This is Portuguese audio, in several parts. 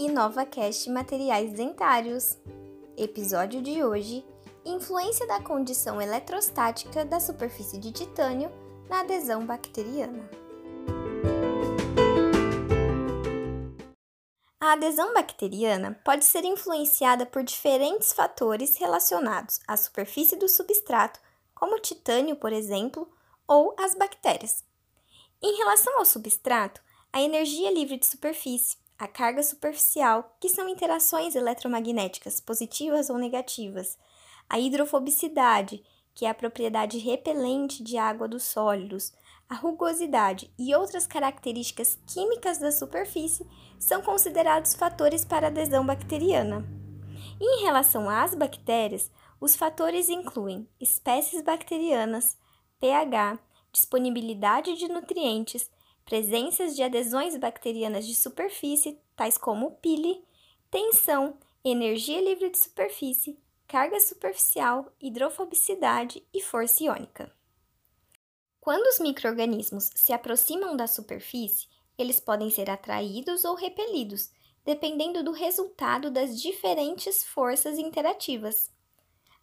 InovaCast Materiais Dentários. Episódio de hoje: Influência da condição eletrostática da superfície de titânio na adesão bacteriana. A adesão bacteriana pode ser influenciada por diferentes fatores relacionados à superfície do substrato, como o titânio, por exemplo, ou as bactérias. Em relação ao substrato, a energia livre de superfície, a carga superficial, que são interações eletromagnéticas positivas ou negativas, a hidrofobicidade, que é a propriedade repelente de água dos sólidos, a rugosidade e outras características químicas da superfície são considerados fatores para adesão bacteriana. Em relação às bactérias, os fatores incluem espécies bacterianas, pH, disponibilidade de nutrientes, presenças de adesões bacterianas de superfície, tais como pile, tensão, energia livre de superfície, carga superficial, hidrofobicidade e força iônica. Quando os microrganismos se aproximam da superfície, eles podem ser atraídos ou repelidos, dependendo do resultado das diferentes forças interativas.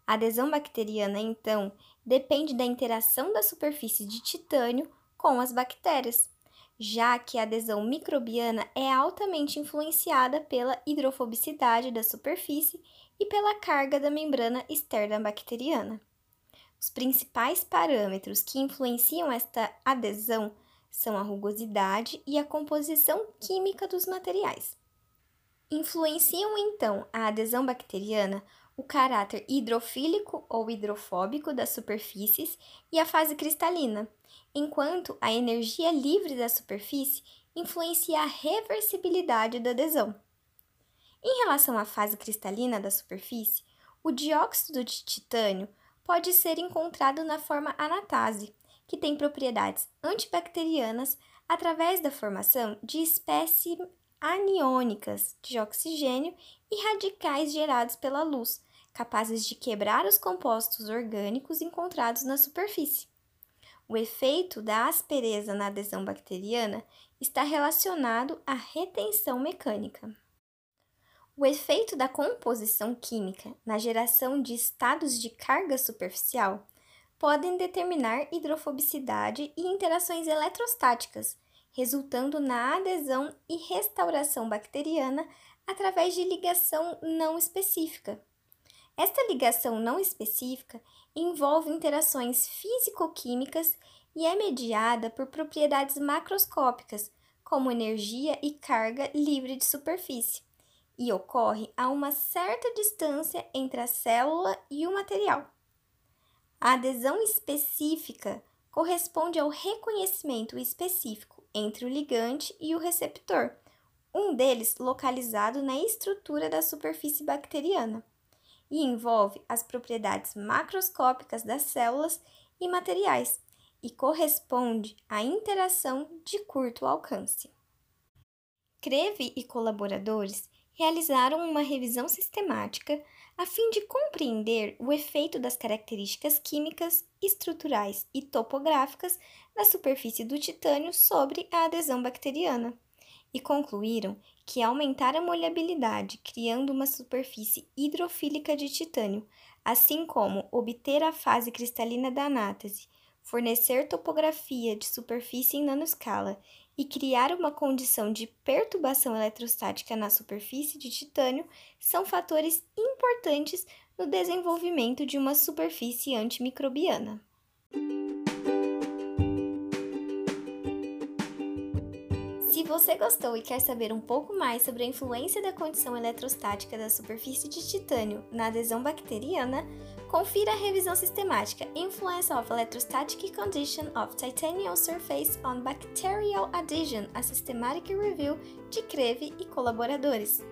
A adesão bacteriana, então, depende da interação da superfície de titânio com as bactérias já que a adesão microbiana é altamente influenciada pela hidrofobicidade da superfície e pela carga da membrana externa bacteriana. Os principais parâmetros que influenciam esta adesão são a rugosidade e a composição química dos materiais. Influenciam então a adesão bacteriana o caráter hidrofílico ou hidrofóbico das superfícies e a fase cristalina, enquanto a energia livre da superfície influencia a reversibilidade da adesão. Em relação à fase cristalina da superfície, o dióxido de titânio pode ser encontrado na forma anatase, que tem propriedades antibacterianas através da formação de espécies aniônicas de oxigênio e radicais gerados pela luz, capazes de quebrar os compostos orgânicos encontrados na superfície. O efeito da aspereza na adesão bacteriana está relacionado à retenção mecânica. O efeito da composição química na geração de estados de carga superficial podem determinar hidrofobicidade e interações eletrostáticas, resultando na adesão e restauração bacteriana através de ligação não específica, esta ligação não específica envolve interações físico-químicas e é mediada por propriedades macroscópicas, como energia e carga livre de superfície, e ocorre a uma certa distância entre a célula e o material. A adesão específica corresponde ao reconhecimento específico entre o ligante e o receptor, um deles localizado na estrutura da superfície bacteriana e envolve as propriedades macroscópicas das células e materiais e corresponde à interação de curto alcance. Creve e colaboradores realizaram uma revisão sistemática a fim de compreender o efeito das características químicas, estruturais e topográficas da superfície do titânio sobre a adesão bacteriana e concluíram que aumentar a molhabilidade criando uma superfície hidrofílica de titânio, assim como obter a fase cristalina da anátase, fornecer topografia de superfície em nanoscala e criar uma condição de perturbação eletrostática na superfície de titânio são fatores importantes no desenvolvimento de uma superfície antimicrobiana. Se você gostou e quer saber um pouco mais sobre a influência da condição eletrostática da superfície de titânio na adesão bacteriana, confira a revisão sistemática Influence of Electrostatic Condition of Titanium Surface on Bacterial Adhesion, a Systematic Review de Creve e colaboradores.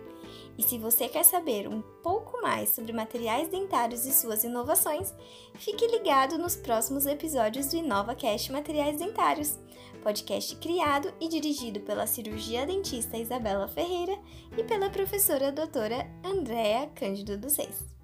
E se você quer saber um pouco mais sobre materiais dentários e suas inovações, fique ligado nos próximos episódios do InovaCast Materiais Dentários, podcast criado e dirigido pela cirurgia dentista Isabela Ferreira e pela professora doutora Andréa Cândido dos Reis.